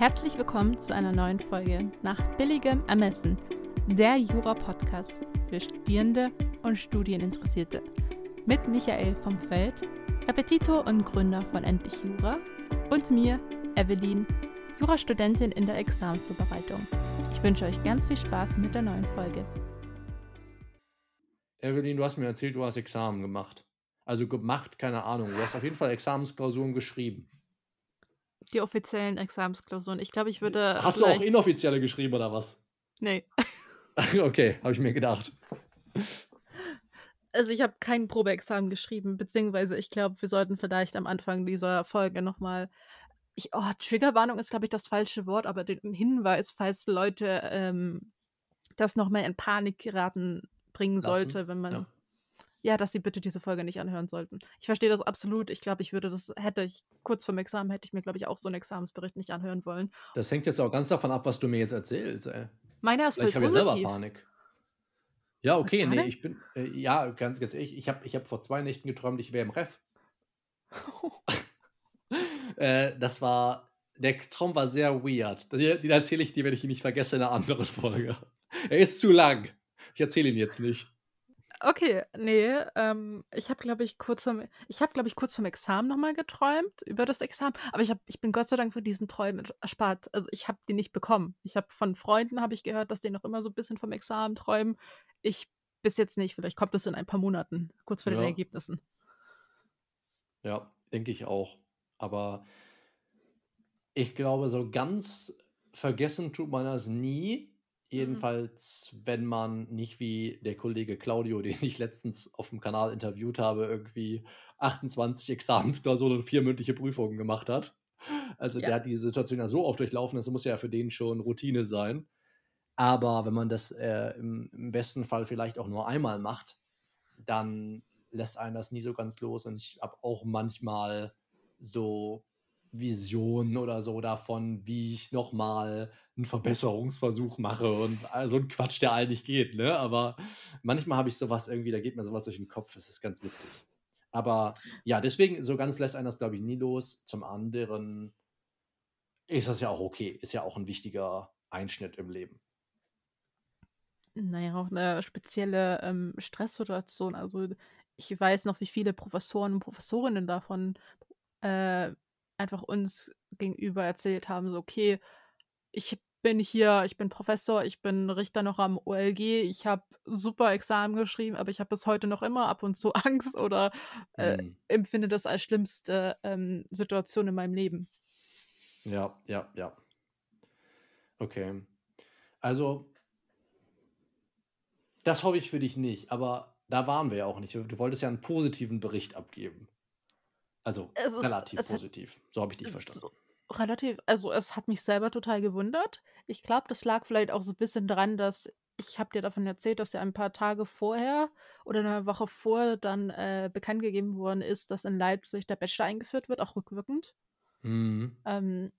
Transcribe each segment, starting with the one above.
Herzlich willkommen zu einer neuen Folge nach billigem Ermessen, der Jura-Podcast für Studierende und Studieninteressierte. Mit Michael vom Feld, Repetitor und Gründer von Endlich Jura und mir, Evelyn, Jurastudentin in der Examensvorbereitung. Ich wünsche euch ganz viel Spaß mit der neuen Folge. Evelyn, du hast mir erzählt, du hast Examen gemacht. Also gemacht, keine Ahnung. Du hast auf jeden Fall Examensklausuren geschrieben. Die offiziellen Examensklausuren. Ich glaube, ich würde. Hast du auch inoffizielle geschrieben oder was? Nee. okay, habe ich mir gedacht. Also ich habe kein Probeexamen geschrieben, beziehungsweise ich glaube, wir sollten vielleicht am Anfang dieser Folge nochmal. Ich, oh, Triggerwarnung ist, glaube ich, das falsche Wort, aber den Hinweis, falls Leute ähm, das nochmal in Panik geraten bringen Lassen. sollte, wenn man. Ja ja, dass sie bitte diese Folge nicht anhören sollten. Ich verstehe das absolut. Ich glaube, ich würde das, hätte ich kurz vorm Examen, hätte ich mir, glaube ich, auch so einen Examensbericht nicht anhören wollen. Das hängt jetzt auch ganz davon ab, was du mir jetzt erzählst, ey. Meiner ist Ich habe ja selber Panik. Ja, okay, nee, ich bin, äh, ja, ganz, ganz ehrlich, ich habe ich hab vor zwei Nächten geträumt, ich wäre im Ref. äh, das war, der Traum war sehr weird. Den, den erzähle ich dir, wenn ich ihn nicht vergesse, in einer anderen Folge. Er ist zu lang. Ich erzähle ihn jetzt nicht. Okay, nee, ähm, ich habe, glaube ich, kurz vom, ich habe, glaube ich, kurz vom Examen nochmal geträumt über das Examen, aber ich, hab, ich bin Gott sei Dank von diesen Träumen erspart. Also ich habe die nicht bekommen. Ich habe von Freunden habe ich gehört, dass die noch immer so ein bisschen vom Examen träumen. Ich bis jetzt nicht. Vielleicht kommt es in ein paar Monaten, kurz vor ja. den Ergebnissen. Ja, denke ich auch. Aber ich glaube, so ganz vergessen tut man das nie. Mhm. Jedenfalls, wenn man nicht wie der Kollege Claudio, den ich letztens auf dem Kanal interviewt habe, irgendwie 28 Examensklausuren und vier mündliche Prüfungen gemacht hat. Also ja. der hat diese Situation ja so oft durchlaufen, das muss ja für den schon Routine sein. Aber wenn man das äh, im, im, besten Fall vielleicht auch nur einmal macht, dann lässt einen das nie so ganz los. Und ich habe auch manchmal so Visionen oder so davon, wie ich nochmal einen Verbesserungsversuch mache und so ein Quatsch, der eigentlich geht, ne? Aber manchmal habe ich sowas irgendwie, da geht mir sowas durch den Kopf, das ist ganz witzig. Aber ja, deswegen, so ganz lässt einen das, glaube ich, nie los. Zum anderen ist das ja auch okay, ist ja auch ein wichtiger Einschnitt im Leben. Naja, auch eine spezielle ähm, Stresssituation. Also ich weiß noch, wie viele Professoren und Professorinnen davon äh, einfach uns gegenüber erzählt haben, so, okay, ich bin hier, ich bin Professor, ich bin Richter noch am OLG, ich habe super Examen geschrieben, aber ich habe bis heute noch immer ab und zu Angst oder äh, mhm. empfinde das als schlimmste ähm, Situation in meinem Leben. Ja, ja, ja. Okay. Also, das hoffe ich für dich nicht, aber da waren wir ja auch nicht. Du wolltest ja einen positiven Bericht abgeben. Also es relativ ist, positiv. So habe ich dich verstanden. Relativ, also es hat mich selber total gewundert. Ich glaube, das lag vielleicht auch so ein bisschen dran, dass ich habe dir davon erzählt, dass ja ein paar Tage vorher oder eine Woche vor dann äh, bekannt gegeben worden ist, dass in Leipzig der Bachelor eingeführt wird, auch rückwirkend. Mhm. Ähm,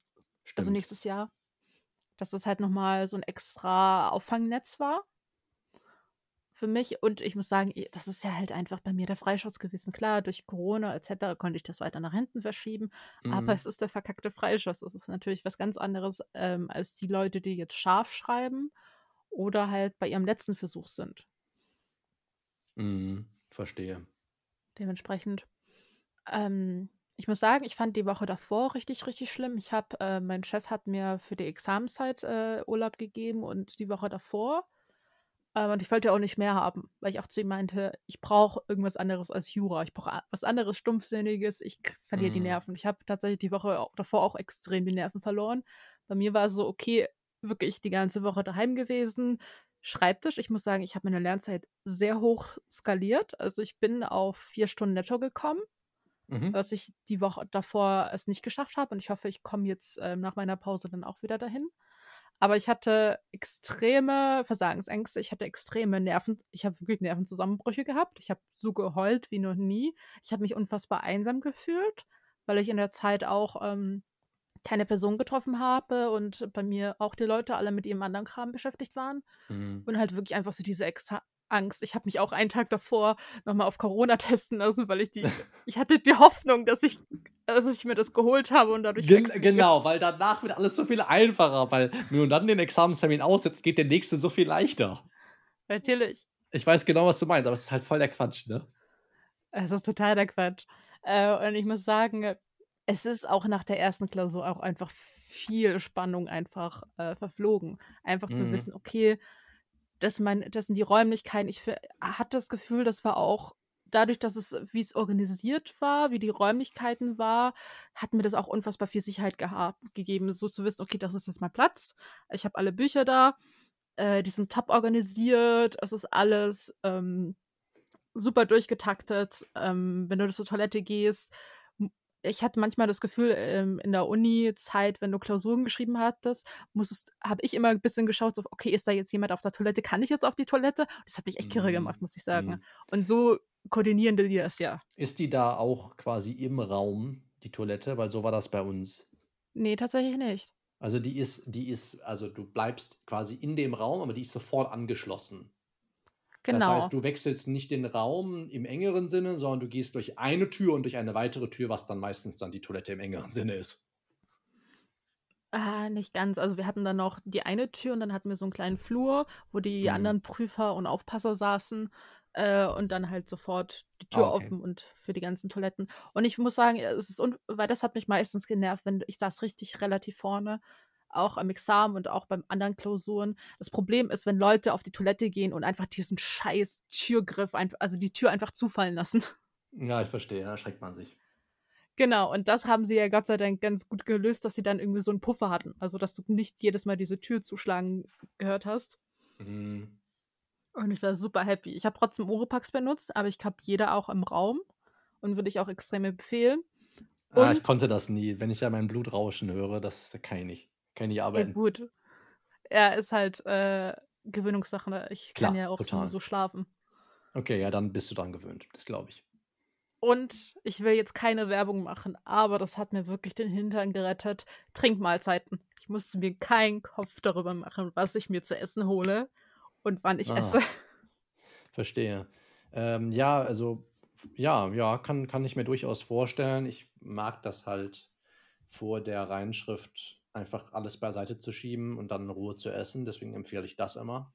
also nächstes Jahr. Dass das halt nochmal so ein extra Auffangnetz war für mich. Und ich muss sagen, das ist ja halt einfach bei mir der Freischutz gewesen. Klar, durch Corona etc. konnte ich das weiter nach hinten verschieben. Mhm. Aber es ist der verkackte Freischuss. Das ist natürlich was ganz anderes ähm, als die Leute, die jetzt scharf schreiben oder halt bei ihrem letzten Versuch sind. Mhm, verstehe. Dementsprechend. Ähm, ich muss sagen, ich fand die Woche davor richtig, richtig schlimm. Ich habe, äh, mein Chef hat mir für die Examenszeit äh, Urlaub gegeben und die Woche davor und ich wollte auch nicht mehr haben, weil ich auch zu ihm meinte, ich brauche irgendwas anderes als Jura. Ich brauche was anderes, Stumpfsinniges. Ich verliere mm. die mhm. Nerven. Ich habe tatsächlich die Woche auch, davor auch extrem die Nerven verloren. Bei mir war es so, okay, wirklich die ganze Woche daheim gewesen. Schreibtisch, ich muss sagen, ich habe meine Lernzeit sehr hoch skaliert. Also ich bin auf vier Stunden netto gekommen, mhm. was ich die Woche davor es nicht geschafft habe. Und ich hoffe, ich komme jetzt äh, nach meiner Pause dann auch wieder dahin. Aber ich hatte extreme Versagensängste, ich hatte extreme Nerven, ich habe wirklich Nervenzusammenbrüche gehabt. Ich habe so geheult wie noch nie. Ich habe mich unfassbar einsam gefühlt, weil ich in der Zeit auch ähm, keine Person getroffen habe und bei mir auch die Leute alle mit ihrem anderen Kram beschäftigt waren. Mhm. Und halt wirklich einfach so diese Exa Angst. Ich habe mich auch einen Tag davor nochmal auf Corona testen lassen, weil ich die, ich hatte die Hoffnung, dass ich dass ich mir das geholt habe und dadurch Gen genau, weil danach wird alles so viel einfacher, weil wenn du dann den Examenstermin aussetzt, geht der nächste so viel leichter. Natürlich. Ich weiß genau, was du meinst, aber es ist halt voll der Quatsch, ne? Es ist total der Quatsch. Äh, und ich muss sagen, es ist auch nach der ersten Klausur auch einfach viel Spannung einfach äh, verflogen. Einfach zu Mhm. wissen, okay, das, mein, das sind die Räumlichkeiten. Ich hatte das Gefühl, das war auch dadurch, dass es, wie es organisiert war, wie die Räumlichkeiten war, hat mir das auch unfassbar viel Sicherheit gegeben, so zu wissen, okay, das ist jetzt mein Platz. Ich habe alle Bücher da, äh, die sind top organisiert, es ist alles ähm, super durchgetaktet. Ähm, wenn du zur Toilette gehst, ich hatte manchmal das Gefühl, ähm, in der Uni-Zeit, wenn du Klausuren geschrieben hattest, habe ich immer ein bisschen geschaut, so, okay, ist da jetzt jemand auf der Toilette? Kann ich jetzt auf die Toilette? Das hat mich echt kirre gemacht, muss ich sagen. Mhm. Und so koordinieren die das ja. Ist die da auch quasi im Raum, die Toilette? Weil so war das bei uns. Nee, tatsächlich nicht. Also die ist, die ist, also du bleibst quasi in dem Raum, aber die ist sofort angeschlossen. Das Genau. heißt, du wechselst nicht den Raum im engeren Sinne, sondern du gehst durch eine Tür und durch eine weitere Tür, was dann meistens dann die Toilette im engeren Sinne ist. Ah, nicht ganz. Also wir hatten dann noch die eine Tür und dann hatten wir so einen kleinen Flur, wo die Mhm. anderen Prüfer und Aufpasser saßen. Äh, und dann halt sofort die Tür Ah, okay. offen und für die ganzen Toiletten. Und ich muss sagen, es ist un weil das hat mich meistens genervt, wenn ich saß richtig relativ vorne, auch am Examen und auch beim anderen Klausuren. Das Problem ist, wenn Leute auf die Toilette gehen und einfach diesen scheiß Türgriff, also die Tür einfach zufallen lassen. Ja, ich verstehe, da schreckt man sich. Genau, und das haben sie ja Gott sei Dank ganz gut gelöst, dass sie dann irgendwie so einen Puffer hatten. Also, dass du nicht jedes Mal diese Tür zuschlagen gehört hast. Mhm. Und ich war super happy. Ich habe trotzdem Oropax benutzt, aber ich habe jeder auch im Raum und würde ich auch extrem empfehlen. Ah, ich Und, konnte das nie. Wenn ich da mein Blut rauschen höre, das kann ich nicht. Kann ich nicht ja arbeiten. gut, er ist halt äh, Gewöhnungssache. ne? Ich kann Klar, ja auch so, so schlafen. Okay, ja, dann bist du dran gewöhnt. Das glaube ich. Und ich will jetzt keine Werbung machen, aber das hat mir wirklich den Hintern gerettet. Trinkmahlzeiten. Ich musste mir keinen Kopf darüber machen, was ich mir zu essen hole und wann ich Ah, esse. verstehe. Ähm, ja, also, ja, ja, kann, kann ich mir durchaus vorstellen. Ich mag das halt vor der Reinschrift einfach alles beiseite zu schieben und dann in Ruhe zu essen. Deswegen empfehle ich das immer,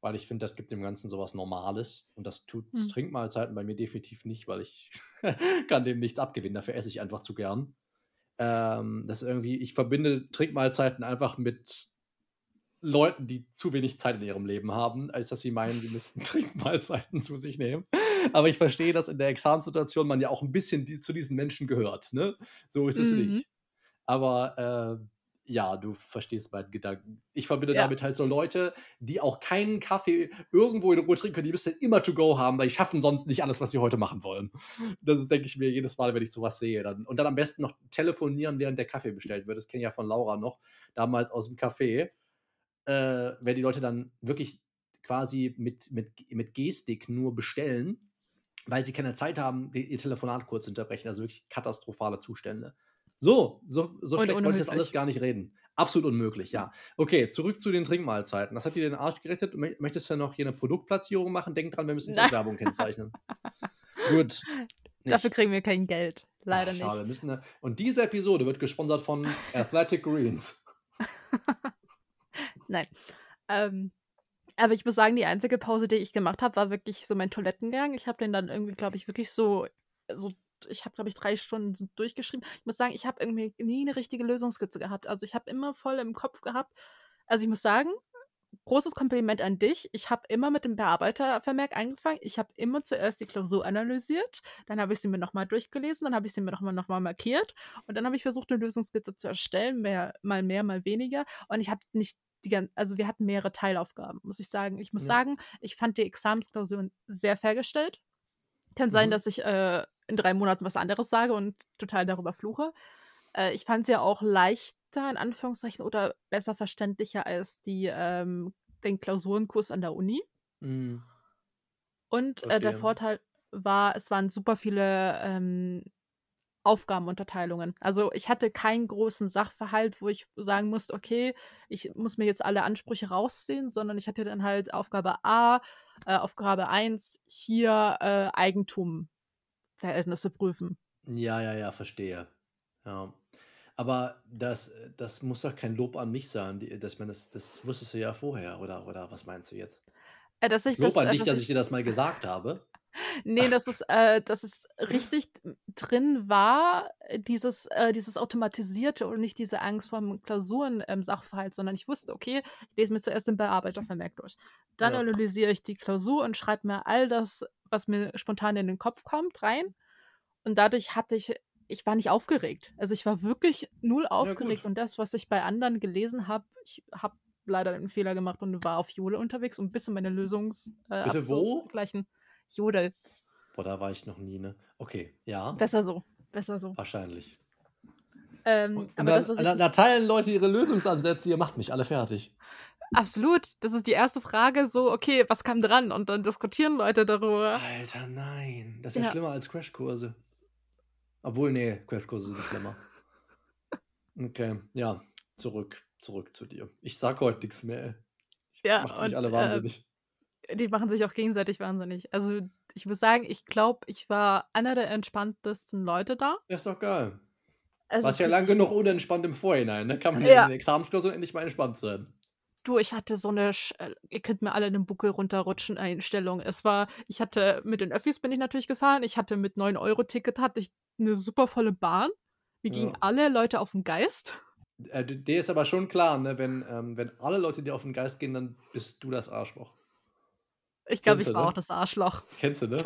weil ich finde, das gibt dem Ganzen sowas Normales und das tut Hm. Trinkmahlzeiten bei mir definitiv nicht, weil ich kann dem nichts abgewinnen. Dafür esse ich einfach zu gern. Ähm, das ist irgendwie, ich verbinde Trinkmahlzeiten einfach mit Leuten, die zu wenig Zeit in ihrem Leben haben, als dass sie meinen, sie müssten Trinkmahlzeiten zu sich nehmen. Aber ich verstehe, dass in der Examensituation man ja auch ein bisschen die, zu diesen Menschen gehört. Ne? So ist es Mhm. nicht. Aber äh, ja, du verstehst meinen Gedanken. Ich verbinde Ja. damit halt so Leute, die auch keinen Kaffee irgendwo in Ruhe trinken können. Die müssen immer to go haben, weil die schaffen sonst nicht alles, was sie heute machen wollen. Das denke ich mir jedes Mal, wenn ich sowas sehe. Dann, und dann am besten noch telefonieren, während der Kaffee bestellt wird. Das kenne ich ja von Laura noch, damals aus dem Café. Äh, wenn die Leute dann wirklich quasi mit, mit, mit Gestik nur bestellen, weil sie keine Zeit haben, ihr Telefonat kurz zu unterbrechen. Also wirklich katastrophale Zustände. So, so, so Und schlecht wollte ich das alles gar nicht reden. Absolut unmöglich, ja. Okay, zurück zu den Trinkmahlzeiten. Das hat dir den Arsch gerettet. Mö- Möchtest du noch hier eine Produktplatzierung machen? Denk dran, wir müssen als Werbung kennzeichnen. Gut. Dafür Nicht. kriegen wir kein Geld. Leider Ach, schade. nicht. Müssen eine, und diese Episode wird gesponsert von Athletic Greens. Nein. Ähm, aber ich muss sagen, die einzige Pause, die ich gemacht habe, war wirklich so mein Toilettengang. Ich habe den dann irgendwie, glaube ich, wirklich so, so ich habe, glaube ich, drei Stunden so durchgeschrieben. Ich muss sagen, ich habe irgendwie nie eine richtige Lösungskizze gehabt. Also ich habe immer voll im Kopf gehabt. Also ich muss sagen, großes Kompliment an dich. Ich habe immer mit dem Bearbeitervermerk angefangen. Ich habe immer zuerst die Klausur analysiert, dann habe ich sie mir nochmal durchgelesen, dann habe ich sie mir nochmal noch mal markiert und dann habe ich versucht, eine Lösungskizze zu erstellen, mehr, mal mehr, mal weniger. Und ich habe nicht die also wir hatten mehrere Teilaufgaben, muss ich sagen. Ich muss Ja. sagen, ich fand die Examensklausuren sehr fair gestellt. Kann sein, Mhm. dass ich äh, in drei Monaten was anderes sage und total darüber fluche. Äh, ich fand sie ja auch leichter, in Anführungszeichen, oder besser verständlicher als die, ähm, den Klausurenkurs an der Uni. Mhm. Und äh, der. Vorteil war, es waren super viele ähm, Aufgabenunterteilungen. Also ich hatte keinen großen Sachverhalt, wo ich sagen musste, okay, ich muss mir jetzt alle Ansprüche rausziehen, sondern ich hatte dann halt Aufgabe A, äh, Aufgabe 1, hier äh, Eigentumverhältnisse prüfen. Ja, ja, ja, verstehe. Ja. Aber das, äh, das muss doch kein Lob an mich sein, die, dass man das, das wusstest du ja vorher, oder, oder was meinst du jetzt? Äh, dass ich Lob das, an äh, dich, dass dass ich ich dir das mal gesagt habe. Nee, dass es, äh, dass es richtig drin war, äh, dieses, äh, dieses Automatisierte und nicht diese Angst vor dem Klausuren-Sachverhalt, sondern ich wusste, okay, ich lese mir zuerst den Bearbeitervermerk durch. Dann Ja. analysiere ich die Klausur und schreibe mir all das, was mir spontan in den Kopf kommt, rein. Und dadurch hatte ich, ich war nicht aufgeregt. Also ich war wirklich null aufgeregt. und das, was ich bei anderen gelesen habe, ich habe leider einen Fehler gemacht und war auf Jodel unterwegs, um ein bisschen meine Lösungs äh, Bitte wo? abzugleichen. Jodel. Boah, da war ich noch nie, ne? Okay, ja, Besser so. Besser so. wahrscheinlich. Ähm, Und, und aber dann, das, ich. da, da teilen Leute ihre Lösungsansätze, ihr macht mich alle fertig. Absolut. Das ist die erste Frage, so, okay, was kam dran? Und dann diskutieren Leute darüber. Alter, nein. Das ist ja, Ja. schlimmer als Crashkurse. Obwohl, nee, Crashkurse sind schlimmer. Okay, ja, zurück, zurück zu dir. Ich sag heute nichts mehr. ey. Ja, Macht mich und alle äh, wahnsinnig. Die machen sich auch gegenseitig wahnsinnig. Also, ich muss sagen, ich glaube, ich war einer der entspanntesten Leute da. Ja, ist doch geil. Es Warst ja lang richtig- genug unentspannt im Vorhinein, ne? Kann man ja in den Examensklausuren endlich mal entspannt sein. Du, ich hatte so eine, Sch äh, ihr könnt mir alle den Buckel runterrutschen Einstellung. Es war, ich hatte mit den Öffis bin ich natürlich gefahren. Ich hatte mit 9-Euro-Ticket hatte ich eine super volle Bahn. Mir Ja. gingen alle Leute auf den Geist. Äh, dir ist aber schon klar, ne? Wenn, ähm, wenn alle Leute dir auf den Geist gehen, dann bist du das Arschloch. Ich glaube, ich war ne? auch das Arschloch. Kennst du, ne?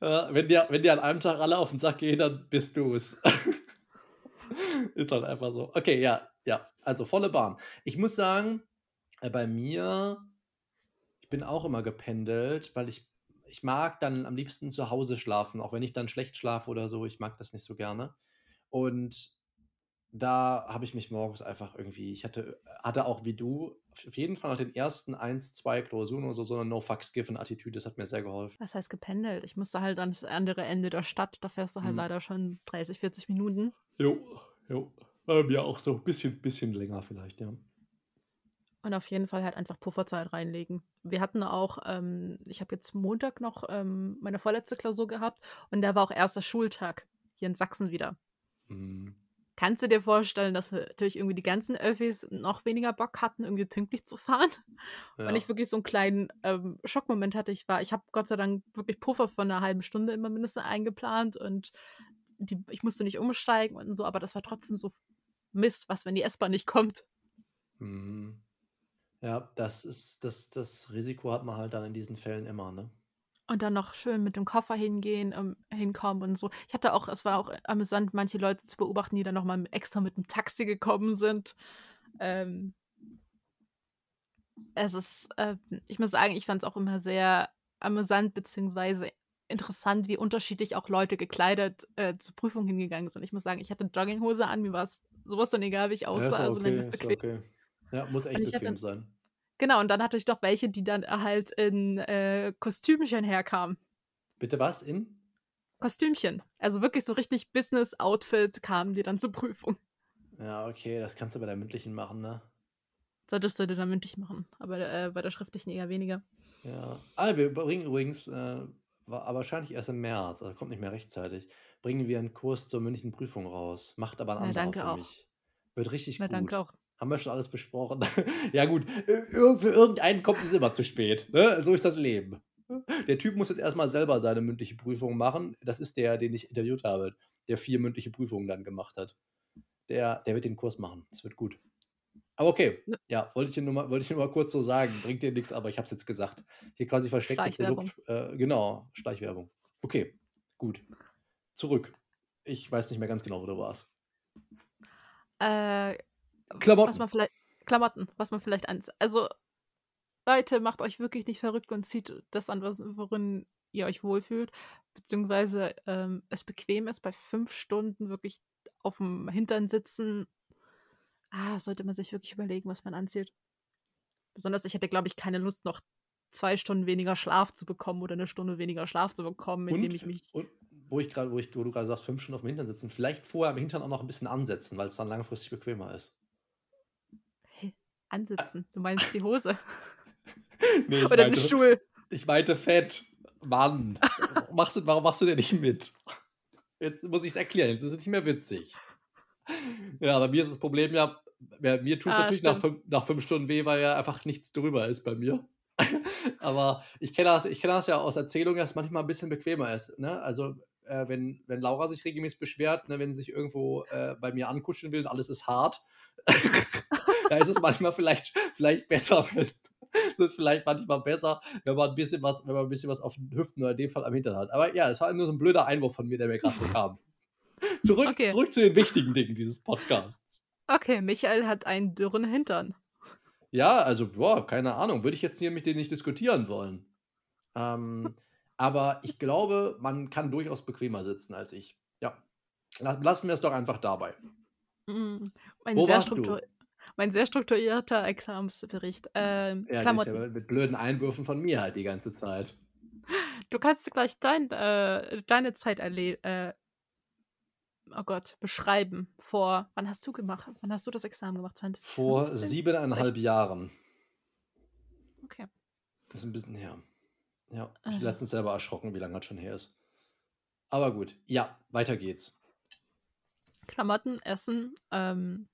Äh, wenn, dir, wenn dir an einem Tag alle auf den Sack gehen, dann bist du es. ist halt einfach so. Okay, ja, ja. Also volle Bahn. Ich muss sagen, äh, bei mir, ich bin auch immer gependelt, weil ich, ich mag dann am liebsten zu Hause schlafen, auch wenn ich dann schlecht schlafe oder so. Ich mag das nicht so gerne. Und da habe ich mich morgens einfach irgendwie, ich hatte, hatte auch wie du auf jeden Fall nach den ersten eins, zwei Klausuren oder so, so eine No-Fucks-Given-Attitüde. Das hat mir sehr geholfen. Was heißt gependelt? Ich musste halt ans andere Ende der Stadt. Da fährst du halt Mhm. leider schon 30, 40 Minuten. Jo, jo. War mir auch so ein bisschen, bisschen länger vielleicht, ja. Und auf jeden Fall halt einfach Pufferzeit reinlegen. Wir hatten auch, ähm, ich habe jetzt Montag noch ähm, meine vorletzte Klausur gehabt und da war auch erster Schultag hier in Sachsen wieder. Mhm. Kannst du dir vorstellen, dass natürlich irgendwie die ganzen Öffis noch weniger Bock hatten, irgendwie pünktlich zu fahren? Ja. Und ich wirklich so einen kleinen ähm, Schockmoment hatte. Ich war, ich habe Gott sei Dank wirklich Puffer von einer halben Stunde immer mindestens eingeplant und die, ich musste nicht umsteigen und so, aber das war trotzdem so Mist, was, wenn die S-Bahn nicht kommt. Mhm. Ja, das ist, das, das Risiko hat man halt dann in diesen Fällen immer, ne? Und dann noch schön mit dem Koffer hingehen, ähm, hinkommen und so. Ich hatte auch, es war auch amüsant, manche Leute zu beobachten, die dann nochmal extra mit dem Taxi gekommen sind. Ähm, es ist, äh, ich muss sagen, ich fand es auch immer sehr amüsant beziehungsweise interessant, wie unterschiedlich auch Leute gekleidet äh, zur Prüfung hingegangen sind. Ich muss sagen, ich hatte Jogginghose an, mir war es sowas von egal, wie ich Ja, aussah, auch also okay, wenn es ist bequem. okay. Ja, muss echt bequem hatte- sein. Genau, und dann hatte ich noch welche, die dann halt in äh, Kostümchen herkamen. Bitte was? In? Kostümchen. Also wirklich so richtig Business-Outfit kamen die dann zur Prüfung. Ja, okay, das kannst du bei der mündlichen machen, ne? Solltest du dann mündlich machen, aber äh, bei der schriftlichen eher weniger. Ja. Ah, wir bringen übrigens, äh, war wahrscheinlich erst im März, also kommt nicht mehr rechtzeitig, bringen wir einen Kurs zur mündlichen Prüfung raus. Macht aber ein Na, anderer danke für auch. mich. Wird richtig Na, gut. danke auch. Haben wir schon alles besprochen. ja, gut. Für irgendeinen kommt es immer zu spät. Ne? So ist das Leben. Der Typ muss jetzt erstmal selber seine mündliche Prüfung machen. Das ist der, den ich interviewt habe, der vier mündliche Prüfungen dann gemacht hat. Der, der wird den Kurs machen. Das wird gut. Aber okay, ja, wollte ich nur mal, wollte ich nur mal kurz so sagen. Bringt dir nichts, aber ich habe es jetzt gesagt. Hier quasi versteckte Schleichwerbung. Produkt. Äh, genau, Schleichwerbung. Okay, gut. Zurück. Ich weiß nicht mehr ganz genau, wo du warst. Äh, Klamotten. was man vielleicht, Klamotten, was man vielleicht ans. Also, Leute, macht euch wirklich nicht verrückt und zieht das an, worin ihr euch wohlfühlt. Beziehungsweise ähm, es bequem ist, bei fünf Stunden wirklich auf dem Hintern sitzen. Ah, sollte man sich wirklich überlegen, was man anzieht. Besonders ich hätte, glaube ich, keine Lust, noch zwei Stunden weniger Schlaf zu bekommen oder eine Stunde weniger Schlaf zu bekommen, indem Und, ich mich. und wo ich gerade, wo, ich, wo du gerade sagst, fünf Stunden auf dem Hintern sitzen, vielleicht vorher am Hintern auch noch ein bisschen ansetzen, weil es dann langfristig bequemer ist. Hä? Ansitzen. Du meinst die Hose. Nee, ich, oder den meinte, Stuhl. ich meinte fett. Mann, warum machst du, warum machst du denn nicht mit? Jetzt muss ich es erklären, jetzt ist es nicht mehr witzig. Ja, bei mir ist das Problem ja, mir tut es Ah, natürlich nach fünf nach 5 Stunden weh, weil ja einfach nichts drüber ist bei mir. Aber ich kenne das ich kenne das ja aus Erzählungen, dass es manchmal 'n bisschen bequemer ist, ne? Also, äh, wenn wenn Laura sich regelmäßig beschwert, ne, wenn sie sich irgendwo, äh, bei mir ankuscheln will und alles ist hart, da ist es manchmal vielleicht vielleicht besser, wenn das ist vielleicht manchmal besser, wenn man 'n bisschen was wenn man 'n bisschen was auf den Hüften oder in dem Fall am Hintern hat. Aber ja, es war nur so 'n blöder Einwurf von mir, der mir grad so kam. Zurück Okay. zurück zu den wichtigen Dingen dieses Podcasts. Okay, Michael hat einen dürren Hintern. Ja, also, boah, keine Ahnung, würde ich jetzt hier mit dir nicht diskutieren wollen. Ähm, aber ich glaube, man kann durchaus bequemer sitzen als ich. Ja. La lassen wir's doch einfach dabei. Mein Wo sehr warst du? Mein sehr strukturierter Examensbericht. Ähm, Ja, das ist Klamotten. ja mit blöden Einwürfen von mir halt die ganze Zeit. Du kannst gleich dein äh, deine Zeit erle äh oh Gott, beschreiben. Vor wann hast du gemacht wann hast du das Examen gemacht? Vor 2015? 7,5 16? Jahren. Okay. Das ist 'n bisschen her. Ja, ich bin Also letztens selber erschrocken, wie lange das schon her ist. Aber gut. Ja, weiter geht's. Klamotten, Essen, ähm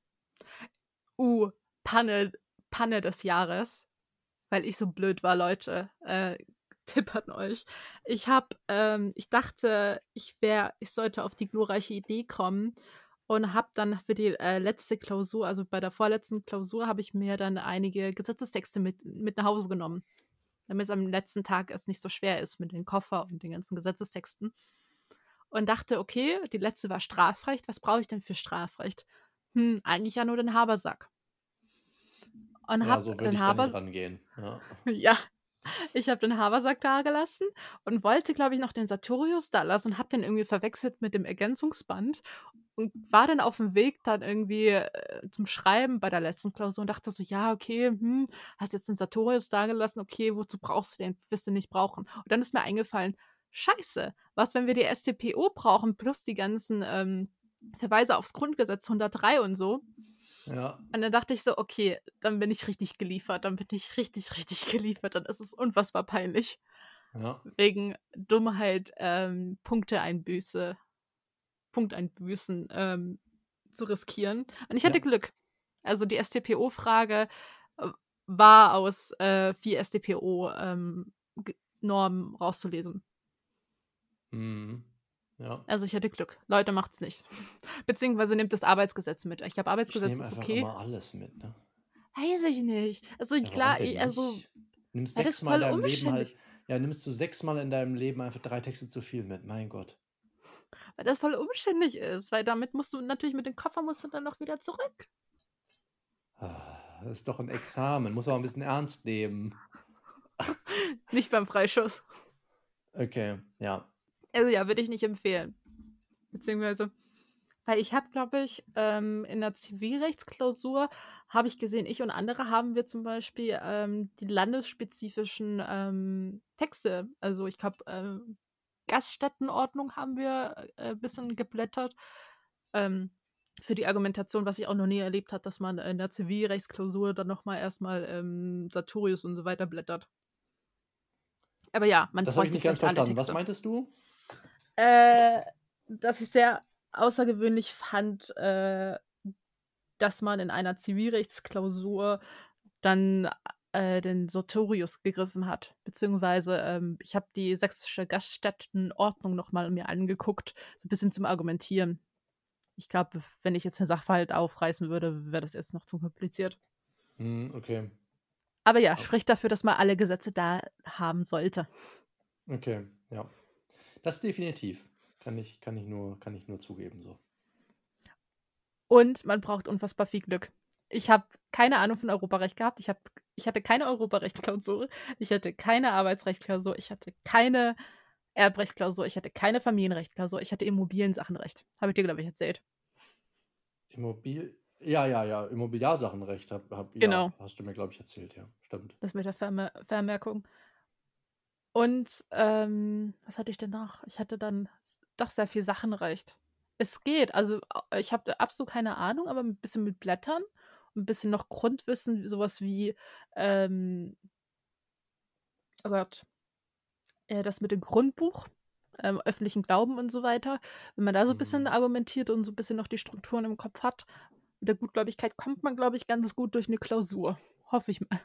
uh, Panne Panne des Jahres, weil ich so blöd war, Leute. Äh, Tipp euch. Ich habe ähm, ich dachte, ich wäre ich sollte auf die glorreiche Idee kommen und habe dann für die, äh, letzte Klausur also, bei der vorletzten Klausur habe ich mir dann einige Gesetzestexte mit mit nach Hause genommen, damit's am letzten Tag es nicht so schwer ist mit dem Koffer und den ganzen Gesetzestexten. Und dachte: „Okay, die letzte war Strafrecht. Was brauche ich denn für Strafrecht? Hm, eigentlich ja nur den Habersack.“ Und Ja, habe so den ich da Habers rangehen, ja. ja, ich habe den Habersack dagelassen und wollte, glaube ich, noch den Sartorius da lassen und habe den irgendwie verwechselt mit dem Ergänzungsband und war dann auf'm Weg dann irgendwie, äh, zum Schreiben bei der letzten Klausur und dachte so: „Ja, okay, hm, hast jetzt den Sartorius dagelassen. Okay, wozu brauchst du den? Wirst du nicht brauchen.“ Und dann ist mir eingefallen: „Scheiße, was, wenn wir die StPO brauchen plus die ganzen, ähm, Verweise aufs Grundgesetz 103 und so?“ Ja. Und dann dachte ich so: „Okay, dann bin ich richtig geliefert. Dann bin ich richtig, richtig geliefert. Dann ist es unfassbar peinlich, Ja. wegen Dummheit, ähm, Punkteeinbüße Punkteinbüßen, ähm, zu riskieren.“ Und ich hatte Ja. Glück. Also, die StPO-Frage, äh, war aus, äh, 4 StPO, ähm, rauszulesen. Mhm. Ja. Also, ich hatte Glück. Leute, macht's nicht. Beziehungsweise nehmt das Arbeitsgesetz mit. Ich glaube, Ich Arbeitsgesetz nehme ist okay. immer alles mit, ne? Weiß ich nicht. Also, Ja, klar, denn i also? Nimmst ja, sechsmal in deinem Leben halt ja, nimmst du sechsmal in deinem Leben einfach 3 Texte zu viel mit, mein Gott. Weil das voll umständlich ist, weil damit musst du natürlich mit dem Koffer musst du dann noch wieder zurück. Ah, Das ist doch 'n Examen, muss man auch 'n bisschen ernst nehmen. Nicht beim Freischuss. Okay, ja. Also, ja, würde ich nicht empfehlen. Beziehungsweise weil ich habe, glaube ich, ähm, in der Zivilrechtsklausur habe ich gesehen, ich und andere haben wir zum Beispiel, ähm, die landesspezifischen, ähm, Texte also, ich glaube, ähm, Gaststättenordnung haben wir, äh, bisschen geblättert, ähm, für die Argumentation, was ich auch noch nie erlebt habe, dass man in der Zivilrechtsklausur dann noch mal erst mal, ähm, Sartorius und so weiter blättert. Aber ja, man Das habe ich nicht ganz verstanden. Was meintest du? Äh, dass ich sehr außergewöhnlich fand, äh, dass man in einer Zivilrechtsklausur dann, äh, den Sartorius gegriffen hat. Beziehungsweise, ähm, ich habe die sächsische Gaststättenordnung noch mal mir angeguckt, so 'n bisschen zum Argumentieren. Ich glaube, wenn ich jetzt 'ne Sachverhalt aufreißen würde, wäre das jetzt noch zu kompliziert. Mhm, okay. Aber ja, Ja. spricht dafür, dass man alle Gesetze da haben sollte. Okay, ja. Das definitiv. Kann ich kann ich nur kann ich nur zugeben so. Und man braucht unfassbar viel Glück. Ich habe keine Ahnung von Europarecht gehabt. Ich habe ich hatte keine Europarecht-Klausur. Ich hatte keine Arbeitsrecht-Klausur. Ich hatte keine Erbrecht-Klausur. Ich hatte keine Familienrecht-Klausur. Ich hatte Immobiliensachenrecht. Habe ich dir, glaube ich, erzählt. Immobil ja, ja, ja, Immobiliarsachenrecht habe ja, Genau. hast du mir, glaube ich, erzählt, ja, stimmt. Das mit der Vermer Vermerkung. Und, ähm, was hatte ich denn noch? Ich hatte dann doch sehr viel Sachenrecht. Es geht. Also, ich habe absolut keine Ahnung, aber 'n bisschen mit Blättern und 'n bisschen noch Grundwissen, so was wie, ähm oh Gott, äh, das mit dem Grundbuch ähm, öffentlichen Glauben und so weiter. Wenn man da so ein bisschen Mhm. argumentiert und so ein bisschen noch die Strukturen im Kopf hat, mit der Gutgläubigkeit kommt man, glaube ich, ganz gut durch eine Klausur. Hoffe ich mal.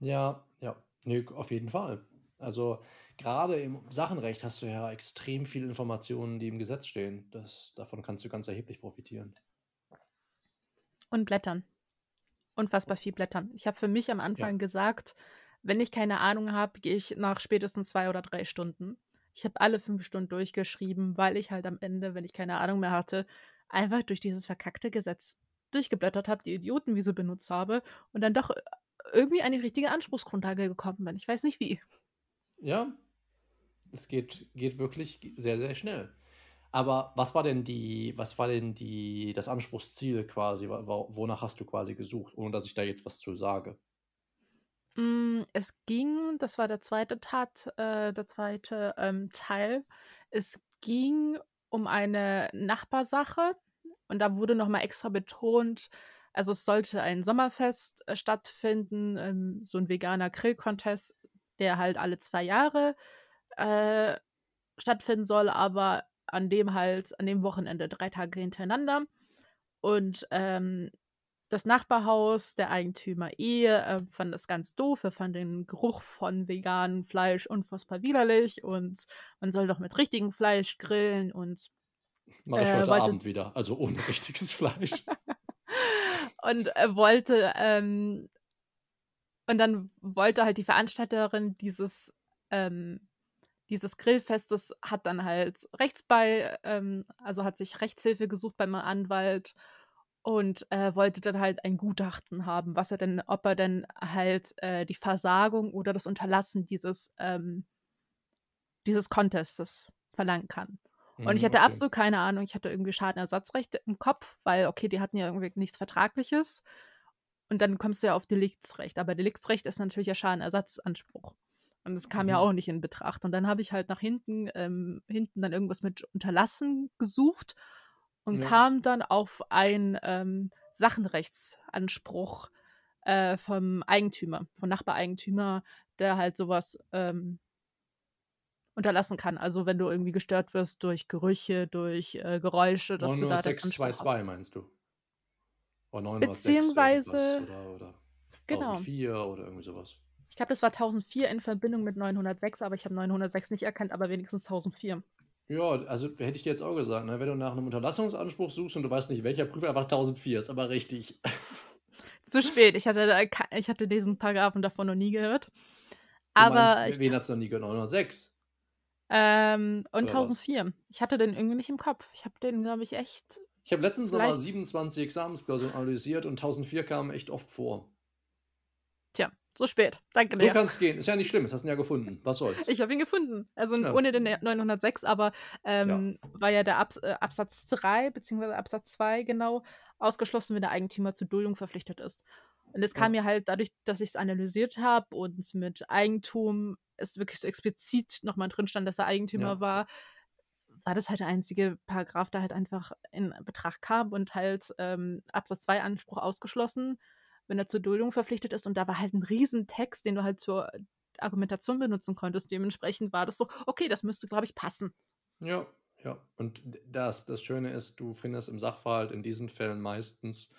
Ja, ja. Ne, auf jeden Fall. Also, gerade im Sachenrecht hast du ja extrem viele Informationen, die im Gesetz stehen. Das davon kannst du ganz erheblich profitieren. Und blättern. Unfassbar viel blättern. Ich habe für mich am Anfang gesagt, wenn ich keine Ahnung habe, gehe ich nach spätestens zwei oder drei Stunden. Ich habe alle fünf Stunden durchgeschrieben, weil ich halt am Ende, wenn ich keine Ahnung mehr hatte, einfach durch dieses verkackte Gesetz durchgeblättert habe, die Idiotenwiese benutzt habe und dann doch irgendwie eine richtige Anspruchsgrundlage gekommen bin. Ich weiß nicht wie. Ja, es geht geht wirklich sehr, sehr schnell. Aber was war denn die was war denn die das Anspruchsziel quasi? Wonach hast du quasi gesucht, ohne dass ich da jetzt was zu sage? Hm, es ging das war der zweite Tat äh, der zweite, ähm, Teil. Es ging um eine Nachbarsache und da wurde noch mal extra betont also, es sollte ein Sommerfest, äh, stattfinden, ähm, so 'n veganer Grill-Contest, der halt alle 2 Jahre, äh, stattfinden soll, aber an dem halt an dem Wochenende 3 Tage hintereinander. Und, ähm, das Nachbarhaus, der Eigentümer eh, äh, fand das ganz doof. Er fand den Geruch von veganem Fleisch unfassbar widerlich und man soll doch mit richtigem Fleisch grillen und Mache ich äh, heute Abend wieder, also ohne richtiges Fleisch. Und er wollte, ähm und dann wollte halt die Veranstalterin dieses ähm, dieses Grillfestes hat dann halt Rechtsbei ähm, also hat sich Rechtshilfe gesucht beim Anwalt und, äh, wollte dann halt ein Gutachten haben, was er denn ob er denn halt, äh, die Versagung oder das Unterlassen dieses, ähm dieses Contestes verlangen kann. Und ich Mhm, hatte okay. absolut keine Ahnung. Ich hatte irgendwie Schadenersatzrecht im Kopf, weil, okay, die hatten ja irgendwie nichts Vertragliches. Und dann kommst du ja auf Deliktsrecht. Aber Deliktsrecht ist natürlich ja Schadenersatzanspruch. Und das kam ja Mhm. auch nicht in Betracht. Und dann habe ich halt nach hinten ähm, hinten dann irgendwas mit Unterlassen gesucht und Ja. kam dann auf einen, ähm, Sachenrechtsanspruch, äh, vom Eigentümer, vom Nachbareigentümer, der halt so was, ähm unterlassen kann. Also, wenn du irgendwie gestört wirst durch Gerüche, durch, äh, Geräusche, dass du da den Anspruch hast. 906.2.2 meinst du? Oder 906 irgendwas Beziehungsweise oder oder genau. 1004 oder irgendwie so was. Ich glaube, das war 1004 in Verbindung mit 906, aber ich habe 906 nicht erkannt, aber wenigstens 1004. Ja, also hätte ich dir jetzt auch gesagt, ne, wenn du nach 'nem Unterlassungsanspruch suchst und du weißt nicht welcher, prüfe einfach 1004, ist aber richtig. Zu spät. Ich hatte ich hatte diesen Paragraphen davor noch nie gehört. Aber meinst, ich wen ka hat's noch nie gehört? 906? Ähm, und Oder was? 1004. Ich hatte den irgendwie nicht im Kopf. Ich habe den, glaube ich, echt Ich habe letztens noch mal vielleicht 27 Examensklausuren analysiert und 1004 kam echt oft vor. Tja, so spät. Danke So dir. kann's gehen. Ist ja nicht schlimm, das hast du ja gefunden. Was soll's? Ich habe ihn gefunden. Also, Ja. ohne den 906, aber, Ja. ähm, war ja der Abs äh, Absatz 3 beziehungsweise Absatz 2 genau ausgeschlossen, wenn der Eigentümer zur Duldung verpflichtet ist. Und es kam Ja. mir halt dadurch, dass ich's analysiert habe und mit Eigentum es wirklich so explizit noch mal drin stand, dass er Eigentümer Ja. war, war das halt der einzige Paragraph, der halt einfach in Betracht kam und halt, ähm, Absatz 2 Anspruch ausgeschlossen, wenn er zur Duldung verpflichtet ist. Und da war halt 'n Riesentext, den du halt zur Argumentation benutzen konntest. Dementsprechend war das so: „Okay, das müsste, glaube ich, passen.“ Ja, ja. Und das das Schöne ist, du findest im Sachverhalt in diesen Fällen meistens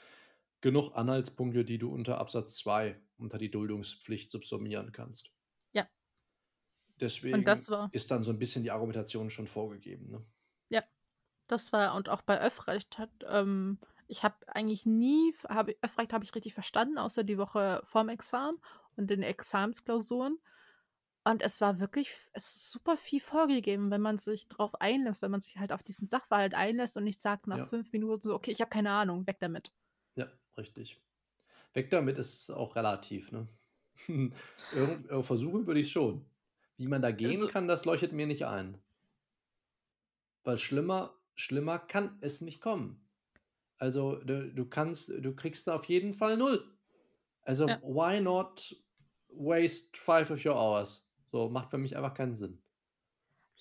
genug Anhaltspunkte, die du unter Absatz 2 unter die Duldungspflicht subsumieren kannst. Deswegen das war ist dann so 'n bisschen die Argumentation schon vorgegeben, ne? Ja, das war und auch bei Öffrecht hat ähm, ich habe eigentlich nie f habe Öffrecht habe ich richtig verstanden, außer die Woche vorm Examen und den Examensklausuren. Und es war wirklich es ist super viel vorgegeben, wenn man sich drauf einlässt, wenn man sich halt auf diesen Sachverhalt einlässt und nicht sagt nach Ja. 5 Minuten so: „Okay, ich habe keine Ahnung, weg damit.“ Ja, richtig. Weg damit ist auch relativ, ne? Äh, versuchen würde ich's schon. Wie man da gehen Also kann, das leuchtet mir nicht ein. Weil schlimmer schlimmer kann es nicht kommen. Also, du du kannst du kriegst da auf jeden Fall 0. Also, Ja. why not waste 5 of your hours? So, macht für mich einfach keinen Sinn.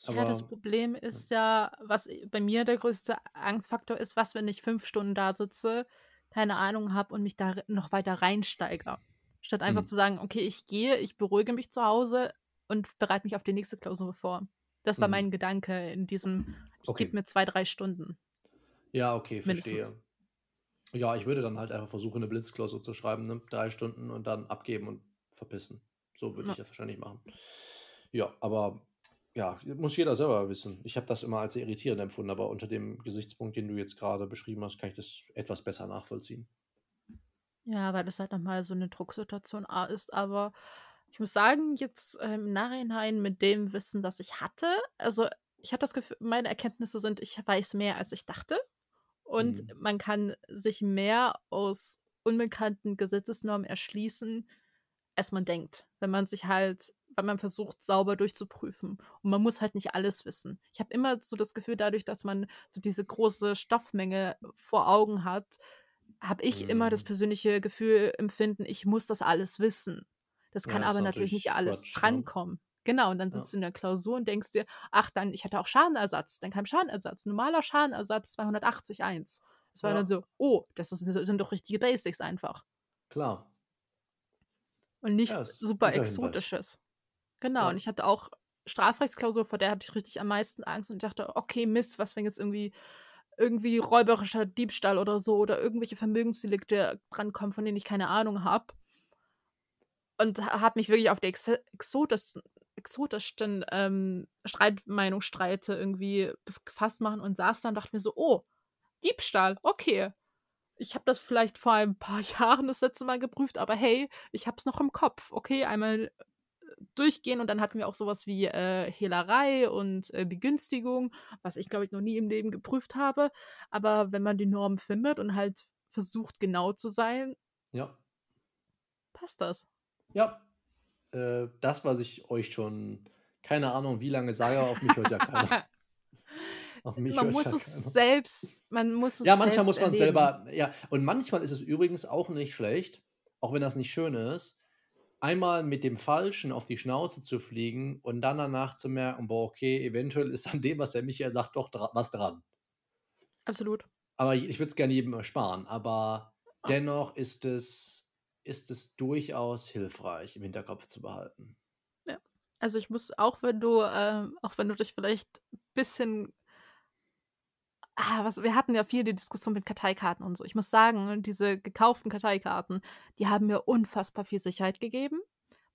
Ja, das Aber Problem ja. ist ja, was bei mir der größte Angstfaktor ist, was, wenn ich 5 Stunden da sitze, keine Ahnung habe und mich da noch weiter reinsteigere. Statt einfach Mhm. zu sagen: „Okay, ich gehe, ich beruhige mich zu Hause und bereite mich auf die nächste Klausur vor.“ Das war mhm. mein Gedanke in diesem, ich okay. gebe mir zwei, drei Stunden. Ja, okay, verstehe. Mindestens. Ja, ich würde dann halt einfach versuchen, eine Blitzklausur zu schreiben, ne? drei Stunden und dann abgeben und verpissen. So würde ja. ich das wahrscheinlich machen. Ja, aber ja, muss jeder selber wissen. Ich habe das immer als irritierend empfunden, aber unter dem Gesichtspunkt, den du jetzt gerade beschrieben hast, kann ich das etwas besser nachvollziehen. Ja, weil das halt nochmal so eine Drucksituation ist, aber ich muss sagen, jetzt äh, im Nachhinein mit dem Wissen, das ich hatte, also ich hatte das Gefühl, meine Erkenntnisse sind, ich weiß mehr, als ich dachte. Und mhm. man kann sich mehr aus unbekannten Gesetzesnormen erschließen, als man denkt. Wenn man sich halt, wenn man versucht, sauber durchzuprüfen. Und man muss halt nicht alles wissen. Ich habe immer so das Gefühl, dadurch, dass man so diese große Stoffmenge vor Augen hat, habe ich mhm. immer das mhm. persönliche Gefühl, empfinden, ich muss das alles wissen. Das kann ja, aber natürlich nicht alles Quatsch, ne? drankommen. Genau, und dann sitzt ja. du in der Klausur und denkst dir, ach, dann, ich hatte auch Schadenersatz, dann kam Schadenersatz, normaler Schadenersatz 280 1. Das war ja. dann so, oh, das, ist, das, sind doch richtige Basics einfach. Klar. Und nichts super Exotisches. Genau, und ich hatte auch Strafrechtsklausur, vor der hatte ich richtig am meisten Angst und dachte, okay, Mist, was wenn jetzt irgendwie irgendwie räuberischer Diebstahl oder so oder irgendwelche Vermögensdelikte drankommen, von denen ich keine Ahnung habe. Und habe mich wirklich auf die Ex exotischsten, exotischsten ähm, Streitmeinungsstreite irgendwie gefasst machen und saß dann und dachte mir so, oh, Diebstahl, okay. Ich habe das vielleicht vor ein paar Jahren das letzte Mal geprüft, aber hey, ich habe es noch im Kopf. Okay, einmal durchgehen und dann hatten wir auch sowas wie äh, Hehlerei und äh, Begünstigung, was ich glaube ich noch nie im Leben geprüft habe. Aber wenn man die Norm findet und halt versucht genau zu sein, ja. passt das. Ja, äh, das, was ich euch schon, keine Ahnung, wie lange sage, auf mich hört ja keiner. Auf mich man muss es keiner. selbst, man muss es Ja, manchmal muss man erleben. selber, ja, und manchmal ist es übrigens auch nicht schlecht, auch wenn das nicht schön ist, einmal mit dem Falschen auf die Schnauze zu fliegen und dann danach zu merken, boah, okay, eventuell ist an dem, was der Michael sagt, doch dra was dran. Absolut. Aber ich würde es gerne jedem ersparen. Aber dennoch ist es, ist es durchaus hilfreich, im Hinterkopf zu behalten. Ja. Also ich muss, auch wenn du, äh, auch wenn du dich vielleicht ein bisschen ah, was, wir hatten ja viel die Diskussion mit Karteikarten und so. Ich muss sagen, diese gekauften Karteikarten, die haben mir unfassbar viel Sicherheit gegeben.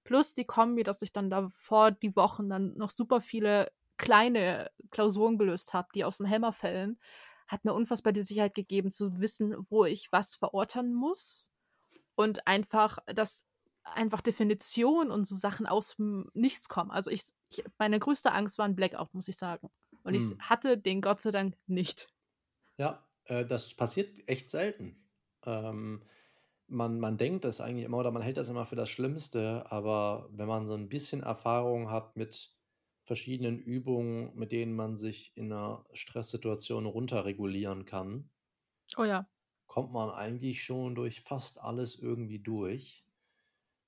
Plus die Kombi, dass ich dann davor die Wochen dann noch super viele kleine Klausuren gelöst habe, die aus dem Helmer fällen, hat mir unfassbar die Sicherheit gegeben, zu wissen, wo ich was verorten muss. Und einfach, dass einfach Definitionen und so Sachen aus Nichts kommen. Also ich, ich meine größte Angst war ein Blackout, muss ich sagen. Und ich hm. hatte den Gott sei Dank nicht. Ja, äh, das passiert echt selten. Ähm, man, man denkt das eigentlich immer oder man hält das immer für das Schlimmste, aber wenn man so ein bisschen Erfahrung hat mit verschiedenen Übungen, mit denen man sich in einer Stresssituation runterregulieren kann, Oh ja. Kommt man eigentlich schon durch fast alles irgendwie durch.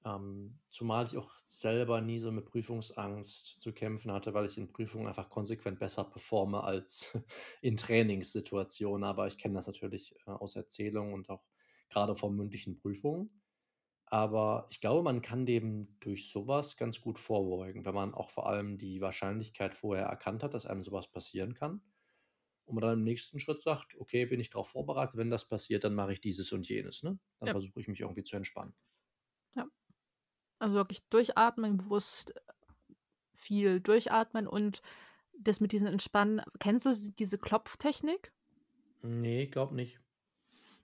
Ähm, zumal ich auch selber nie so mit Prüfungsangst zu kämpfen hatte, weil ich in Prüfungen einfach konsequent besser performe als in Trainingssituationen. Aber ich kenne das natürlich äh, aus Erzählungen und auch gerade von mündlichen Prüfungen. Aber ich glaube, man kann dem durch sowas ganz gut vorbeugen, wenn man auch vor allem die Wahrscheinlichkeit vorher erkannt hat, dass einem sowas passieren kann. Und man dann im nächsten Schritt sagt, okay, bin ich darauf vorbereitet, wenn das passiert, dann mache ich dieses und jenes. Ne? Dann ja. versuche ich mich irgendwie zu entspannen. Ja. Also wirklich durchatmen, bewusst viel durchatmen und das mit diesen Entspannen. Kennst du diese Klopftechnik? Nee, glaub nicht.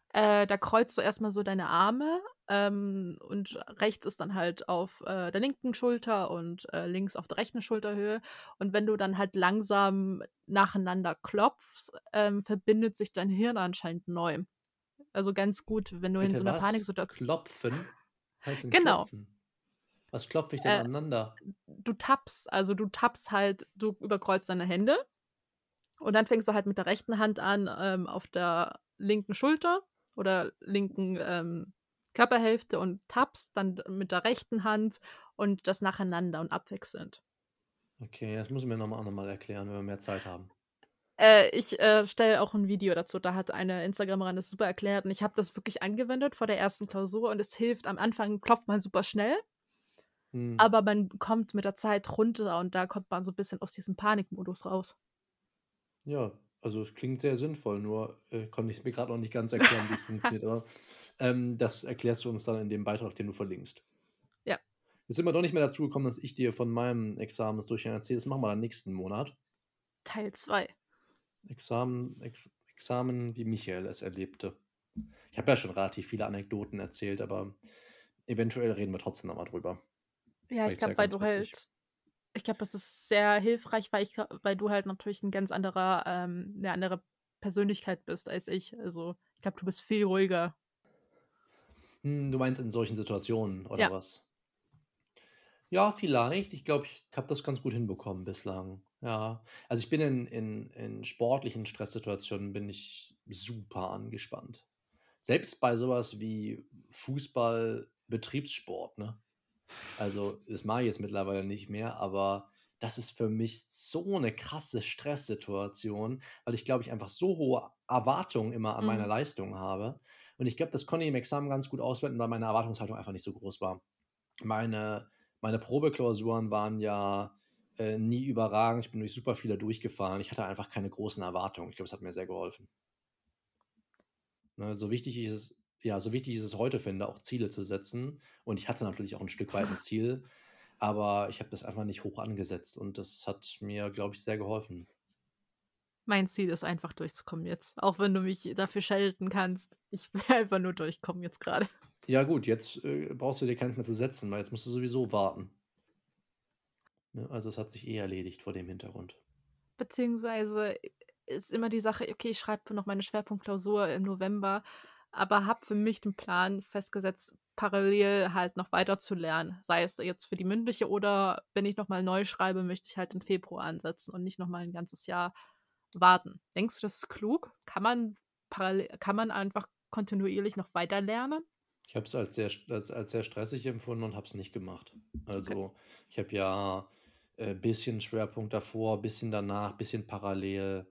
Äh, da kreuzt du erstmal so deine Arme ähm, und rechts ist dann halt auf äh, der linken Schulter und äh, links auf der rechten Schulterhöhe. Und wenn du dann halt langsam nacheinander klopfst, ähm, verbindet sich dein Hirn anscheinend neu. Also ganz gut, wenn du Bitte in so einer Paniksituation. Klopfen? genau. Klopfen? Was klopfe ich denn äh, aneinander? Du tappst, also du tappst halt, du überkreuzt deine Hände und dann fängst du halt mit der rechten Hand an ähm, auf der linken Schulter oder linken ähm, Körperhälfte und tappst dann mit der rechten Hand und das nacheinander und abwechselnd. Okay, das muss ich mir nochmal noch erklären, wenn wir mehr Zeit haben. Äh, ich äh, stelle auch ein Video dazu. Da hat eine Instagramerin das super erklärt und ich habe das wirklich angewendet vor der ersten Klausur und es hilft am Anfang, klopft man super schnell Mhm. Aber man kommt mit der Zeit runter und da kommt man so ein bisschen aus diesem Panikmodus raus. Ja, also es klingt sehr sinnvoll, nur äh, konnte ich es mir gerade noch nicht ganz erklären, wie es funktioniert. Aber ähm, das erklärst du uns dann in dem Beitrag, den du verlinkst. Ja. Jetzt sind wir doch nicht mehr dazu gekommen, dass ich dir von meinem Examensdurchgang erzähle. Das machen wir dann nächsten Monat. Teil 2. Examen, Ex Examen, wie Michael es erlebte. Ich habe ja schon relativ viele Anekdoten erzählt, aber eventuell reden wir trotzdem nochmal drüber. Ja, ich glaube, weil du witzig. halt, ich glaube, das ist sehr hilfreich, weil, ich, weil du halt natürlich ein ganz anderer, ähm, eine andere Persönlichkeit bist als ich. Also ich glaube, du bist viel ruhiger. Hm, du meinst in solchen Situationen oder ja. was? Ja, vielleicht. Ich glaube, ich habe das ganz gut hinbekommen bislang. Ja. Also ich bin in, in, in sportlichen Stresssituationen bin ich super angespannt. Selbst bei sowas wie Fußball, Betriebssport, ne? Also, das mache ich jetzt mittlerweile nicht mehr, aber das ist für mich so eine krasse Stresssituation, weil ich glaube, ich einfach so hohe Erwartungen immer an meine mhm. Leistung habe. Und ich glaube, das konnte ich im Examen ganz gut auswerten, weil meine Erwartungshaltung einfach nicht so groß war. Meine meine Probeklausuren waren ja, äh, nie überragend. Ich bin durch super viele durchgefahren. Ich hatte einfach keine großen Erwartungen. Ich glaube, es hat mir sehr geholfen. Ne, so wichtig ist es ja, so wichtig ist es heute finde, auch Ziele zu setzen. Und ich hatte natürlich auch ein Stück weit ein Ziel, aber ich habe das einfach nicht hoch angesetzt und das hat mir, glaube ich, sehr geholfen. Mein Ziel ist einfach durchzukommen jetzt. Auch wenn du mich dafür schelten kannst. Ich will einfach nur durchkommen jetzt gerade. Ja, gut, jetzt äh, brauchst du dir keins mehr zu setzen, weil jetzt musst du sowieso warten. Ne? Also, es hat sich eh erledigt vor dem Hintergrund. Beziehungsweise ist immer die Sache, okay, ich schreibe noch meine Schwerpunktklausur im November, aber habe für mich den Plan festgesetzt, parallel halt noch weiter zu lernen. Sei es jetzt für die mündliche oder wenn ich nochmal neu schreibe, möchte ich halt im Februar ansetzen und nicht nochmal ein ganzes Jahr warten. Denkst du, das ist klug? Kann man parallel, kann man einfach kontinuierlich noch weiter lernen? Ich habe es als sehr, als, als sehr stressig empfunden und habe es nicht gemacht. Also okay. ich habe ja ein äh, bisschen Schwerpunkt davor, bisschen danach, bisschen parallel.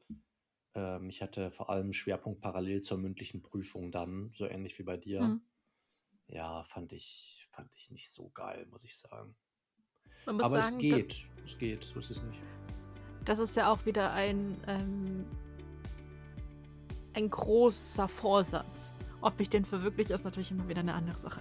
Ähm, ich hatte vor allem Schwerpunkt parallel zur mündlichen Prüfung dann, so ähnlich wie bei dir. Mhm. Ja, fand ich, fand ich nicht so geil, muss ich sagen. Aber sagen, es geht, es geht, so ist es nicht. Das ist ja auch wieder ein, ähm, ein großer Vorsatz. Ob ich den verwirkliche, ist natürlich immer wieder eine andere Sache.